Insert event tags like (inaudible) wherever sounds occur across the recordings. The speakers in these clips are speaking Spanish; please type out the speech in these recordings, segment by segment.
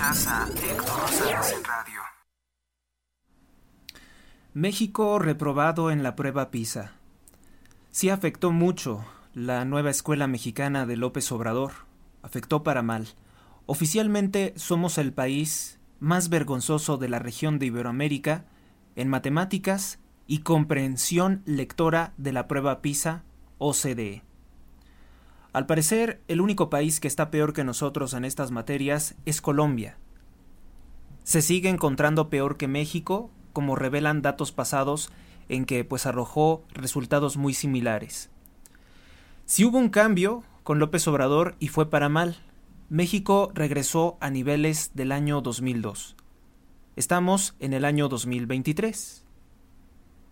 Héctor Rosales en radio. México reprobado en la prueba PISA. Sí afectó mucho la nueva escuela mexicana de López Obrador. Afectó para mal. Oficialmente somos el país más vergonzoso de la región de Iberoamérica en matemáticas y comprensión lectora de la prueba PISA OCDE. Al parecer, el único país que está peor que nosotros en estas materias es Colombia. Se sigue encontrando peor que México, como revelan datos pasados en que pues arrojó resultados muy similares. Si hubo un cambio con López Obrador y fue para mal. México regresó a niveles del año 2002. Estamos en el año 2023.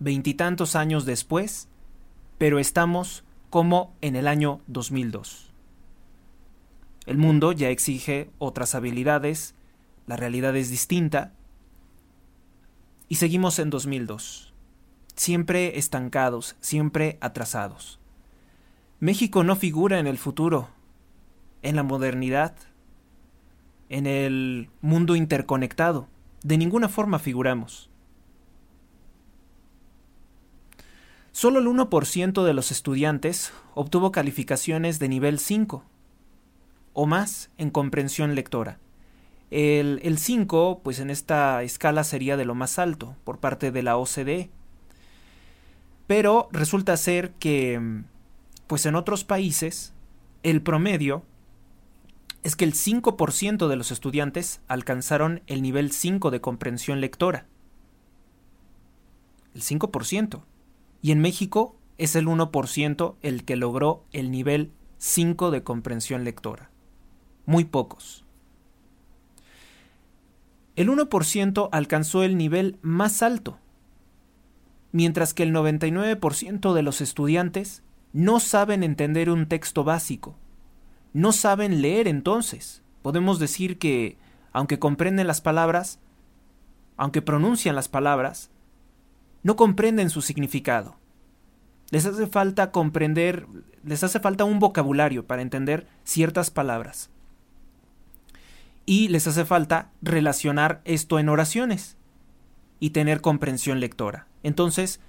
Veintitantos años después, pero estamos como en el año 2002. El mundo ya exige otras habilidades, la realidad es distinta, y seguimos en 2002, siempre estancados, siempre atrasados. México no figura en el futuro, en la modernidad, en el mundo interconectado. De ninguna forma figuramos. Solo el 1% de los estudiantes obtuvo calificaciones de nivel 5 o más en comprensión lectora. El, el 5, pues en esta escala sería de lo más alto por parte de la OCDE. Pero resulta ser que, pues en otros países, el promedio es que el 5% de los estudiantes alcanzaron el nivel 5 de comprensión lectora. El 5% y en México es el 1% el que logró el nivel 5 de comprensión lectora. Muy pocos. El 1% alcanzó el nivel más alto, mientras que el 99% de los estudiantes no saben entender un texto básico. No saben leer entonces. Podemos decir que, aunque comprenden las palabras, aunque pronuncian las palabras, no comprenden su significado. Les hace falta comprender, les hace falta un vocabulario para entender ciertas palabras. Y les hace falta relacionar esto en oraciones y tener comprensión lectora. Entonces,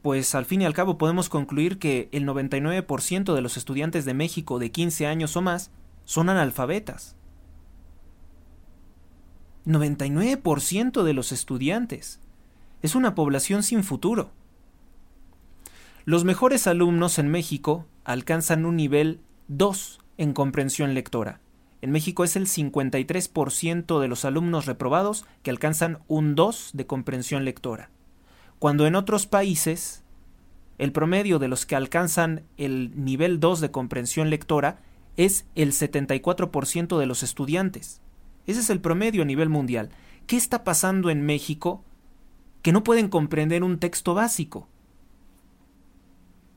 pues al fin y al cabo podemos concluir que el 99% de los estudiantes de México de 15 años o más son analfabetas. 99% de los estudiantes. Es una población sin futuro. Los mejores alumnos en México alcanzan un nivel 2 en comprensión lectora. En México es el 53% de los alumnos reprobados que alcanzan un 2 de comprensión lectora. Cuando en otros países el promedio de los que alcanzan el nivel 2 de comprensión lectora es el 74% de los estudiantes. Ese es el promedio a nivel mundial. ¿Qué está pasando en México que no pueden comprender un texto básico?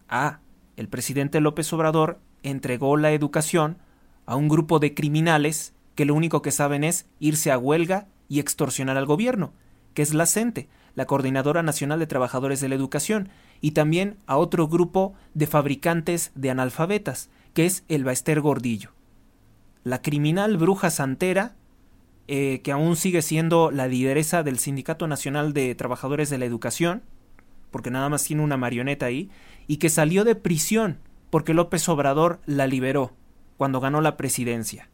Ah, el presidente López Obrador entregó la educación a un grupo de criminales que lo único que saben es irse a huelga y extorsionar al gobierno, que es la CENTE, la Coordinadora Nacional de Trabajadores de la Educación, y también a otro grupo de fabricantes de analfabetas, que es el Baester Gordillo. La criminal bruja santera, eh, que aún sigue siendo la lideresa del Sindicato Nacional de Trabajadores de la Educación, porque nada más tiene una marioneta ahí, y que salió de prisión porque López Obrador la liberó cuando ganó la presidencia.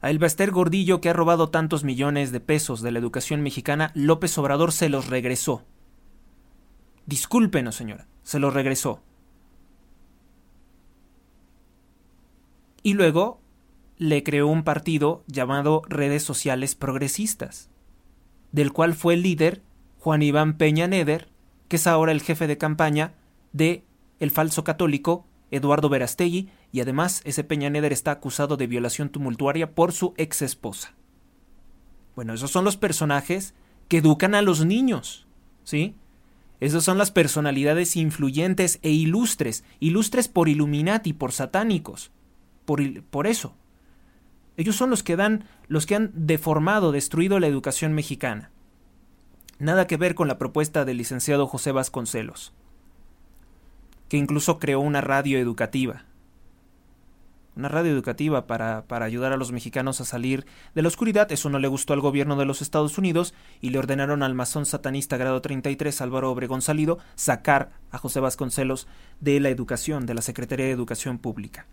A el Baster Gordillo, que ha robado tantos millones de pesos de la educación mexicana, López Obrador se los regresó. Discúlpenos, señora, se los regresó. Y luego le creó un partido llamado Redes Sociales Progresistas, del cual fue el líder Juan Iván Peña Neder, que es ahora el jefe de campaña de el falso católico Eduardo Verastegui, y además ese Peña Neder está acusado de violación tumultuaria por su ex esposa. Bueno, esos son los personajes que educan a los niños, ¿sí? Esas son las personalidades influyentes e ilustres, ilustres por Illuminati, por satánicos, por, por eso. Ellos son los que dan, los que han deformado, destruido la educación mexicana. Nada que ver con la propuesta del licenciado José Vasconcelos que incluso creó una radio educativa. una radio educativa para, para, ayudar a los mexicanos a salir de la oscuridad. Eso no le gustó al gobierno de los Estados Unidos y le ordenaron al masón satanista grado 33, Álvaro Obregón Salido, sacar a José Vasconcelos de la educación, de la Secretaría de Educación Pública.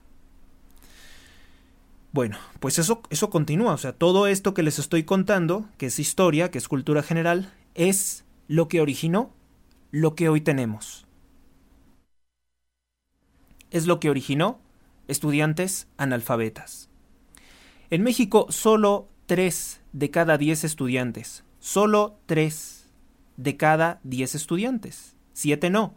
Bueno, pues eso, eso continúa. O sea, todo esto que les estoy contando, que es historia, que es cultura general, es lo que originó lo que hoy tenemos. Es lo que originó estudiantes analfabetas. En México, solo 3 de cada 10 estudiantes, solo 3 de cada 10 estudiantes, 7 no,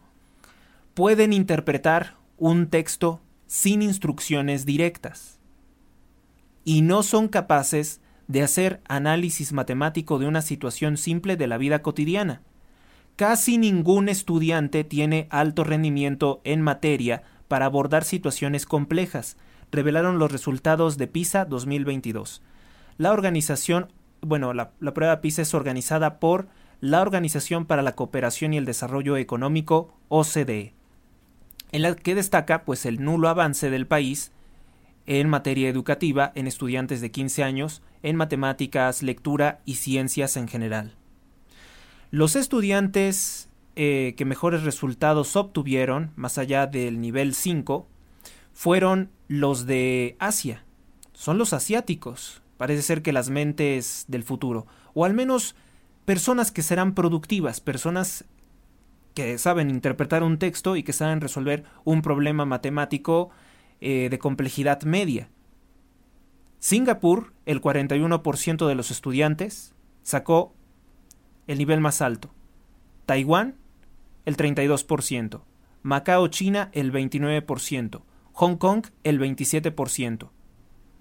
pueden interpretar un texto sin instrucciones directas y no son capaces de hacer análisis matemático de una situación simple de la vida cotidiana. Casi ningún estudiante tiene alto rendimiento en materia para abordar situaciones complejas, revelaron los resultados de PISA 2022. La organización, bueno, la, la, prueba PISA es organizada por la Organización para la Cooperación y el Desarrollo Económico, OCDE, en la que destaca pues el nulo avance del país en materia educativa en estudiantes de 15 años en matemáticas, lectura y ciencias en general. Los estudiantes eh, que mejores resultados obtuvieron, más allá del nivel 5, fueron los de Asia. Son los asiáticos. Parece ser que las mentes del futuro, o al menos personas que serán productivas, personas que saben interpretar un texto y que saben resolver un problema matemático eh, de complejidad media. Singapur, el 41% de los estudiantes, sacó el nivel más alto. Taiwán, el 32%. Macao, China, el 29%. Hong Kong, el 27%.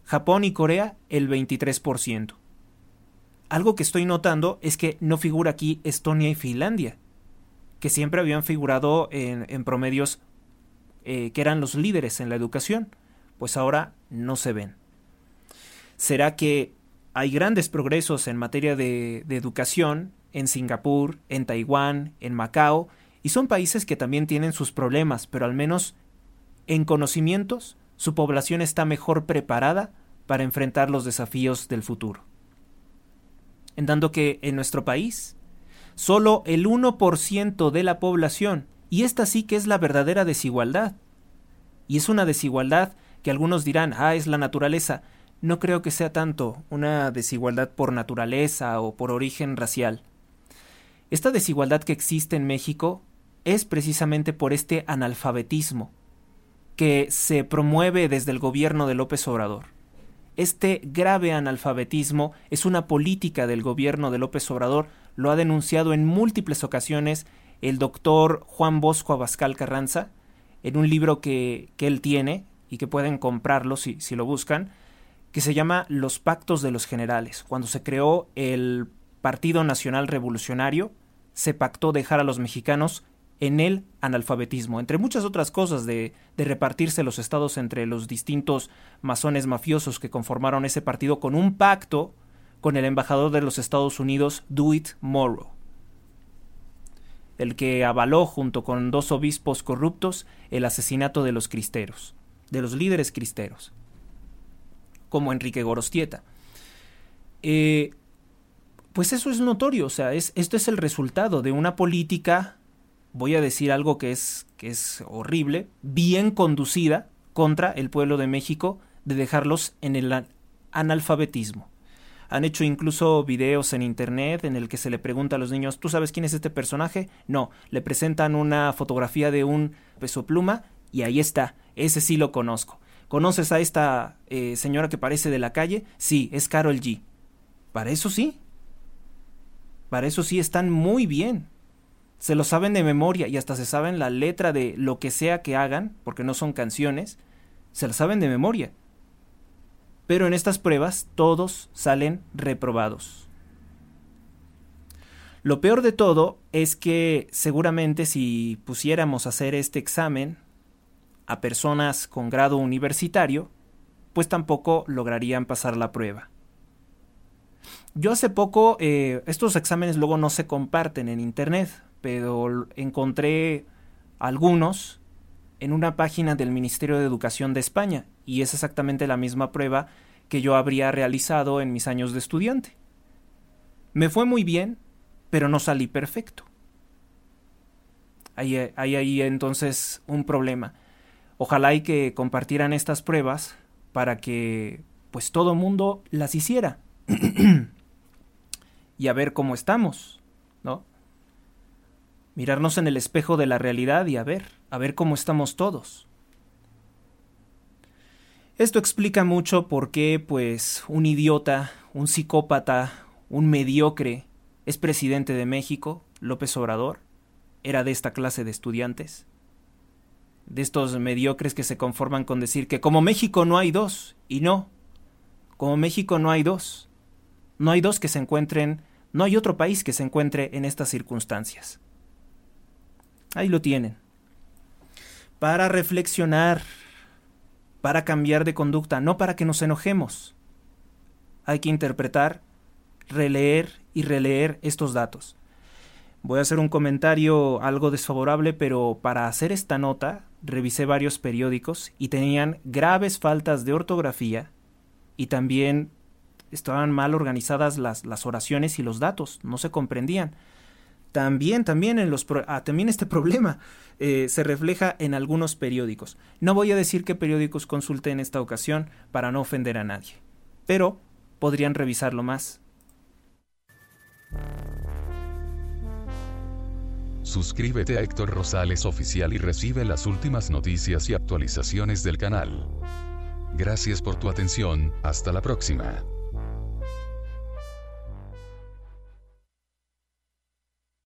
Japón y Corea, el 23%. Algo que estoy notando es que no figura aquí Estonia y Finlandia, que siempre habían figurado en, en promedios eh, que eran los líderes en la educación, pues ahora no se ven. ¿Será que hay grandes progresos en materia de, de educación en Singapur, en Taiwán, en Macao, y son países que también tienen sus problemas, pero al menos en conocimientos su población está mejor preparada para enfrentar los desafíos del futuro. En dando que en nuestro país, solo el 1% de la población y esta sí que es la verdadera desigualdad. Y es una desigualdad que algunos dirán, ah, es la naturaleza. No creo que sea tanto una desigualdad por naturaleza o por origen racial. Esta desigualdad que existe en México es precisamente por este analfabetismo que se promueve desde el gobierno de López Obrador. Este grave analfabetismo es una política del gobierno de López Obrador, lo ha denunciado en múltiples ocasiones el doctor Juan Bosco Abascal Carranza, en un libro que, que él tiene y que pueden comprarlo si, si lo buscan, que se llama Los Pactos de los Generales. Cuando se creó el Partido Nacional Revolucionario, se pactó dejar a los mexicanos en el analfabetismo, entre muchas otras cosas de, de, repartirse los estados entre los distintos masones mafiosos que conformaron ese partido con un pacto con el embajador de los Estados Unidos, Dewitt Morrow el que avaló junto con dos obispos corruptos el asesinato de los cristeros, de los líderes cristeros, como Enrique Gorostieta. Eh, pues eso es notorio, o sea, es, esto es el resultado de una política, voy a decir algo que es, que es horrible, bien conducida contra el pueblo de México, de dejarlos en el analfabetismo. Han hecho incluso videos en internet en el que se le pregunta a los niños, ¿tú sabes quién es este personaje? No, le presentan una fotografía de un peso pluma y ahí está, ese sí lo conozco. ¿Conoces a esta eh, señora que parece de la calle? Sí, es Carol G. Para eso sí. Para eso sí están muy bien. Se lo saben de memoria y hasta se saben la letra de lo que sea que hagan, porque no son canciones, se la saben de memoria pero en estas pruebas todos salen reprobados. Lo peor de todo es que seguramente si pusiéramos a hacer este examen a personas con grado universitario, pues tampoco lograrían pasar la prueba. Yo hace poco, eh, estos exámenes luego no se comparten en Internet, pero encontré algunos en una página del Ministerio de Educación de España y es exactamente la misma prueba que yo habría realizado en mis años de estudiante. Me fue muy bien, pero no salí perfecto. Hay, ahí entonces un problema. Ojalá y que compartieran estas pruebas para que pues todo mundo las hiciera. (clears throat) y a ver cómo estamos, ¿no? Mirarnos en el espejo de la realidad y a ver, a ver cómo estamos todos. Esto explica mucho por qué, pues, un idiota, un psicópata, un mediocre es presidente de México, López Obrador, era de esta clase de estudiantes, de estos mediocres que se conforman con decir que como México no hay dos, y no, como México no hay dos, no hay dos que se encuentren, no hay otro país que se encuentre en estas circunstancias. Ahí lo tienen. Para reflexionar, para cambiar de conducta, no para que nos enojemos. Hay que interpretar, releer y releer estos datos. Voy a hacer un comentario algo desfavorable, pero para hacer esta nota revisé varios periódicos y tenían graves faltas de ortografía y también estaban mal organizadas las, las oraciones y los datos, no se comprendían. También, también, en los ah, también este problema eh, se refleja en algunos periódicos. No voy a decir qué periódicos consulté en esta ocasión para no ofender a nadie, pero podrían revisarlo más. Suscríbete a Héctor Rosales Oficial y recibe las últimas noticias y actualizaciones del canal. Gracias por tu atención, hasta la próxima.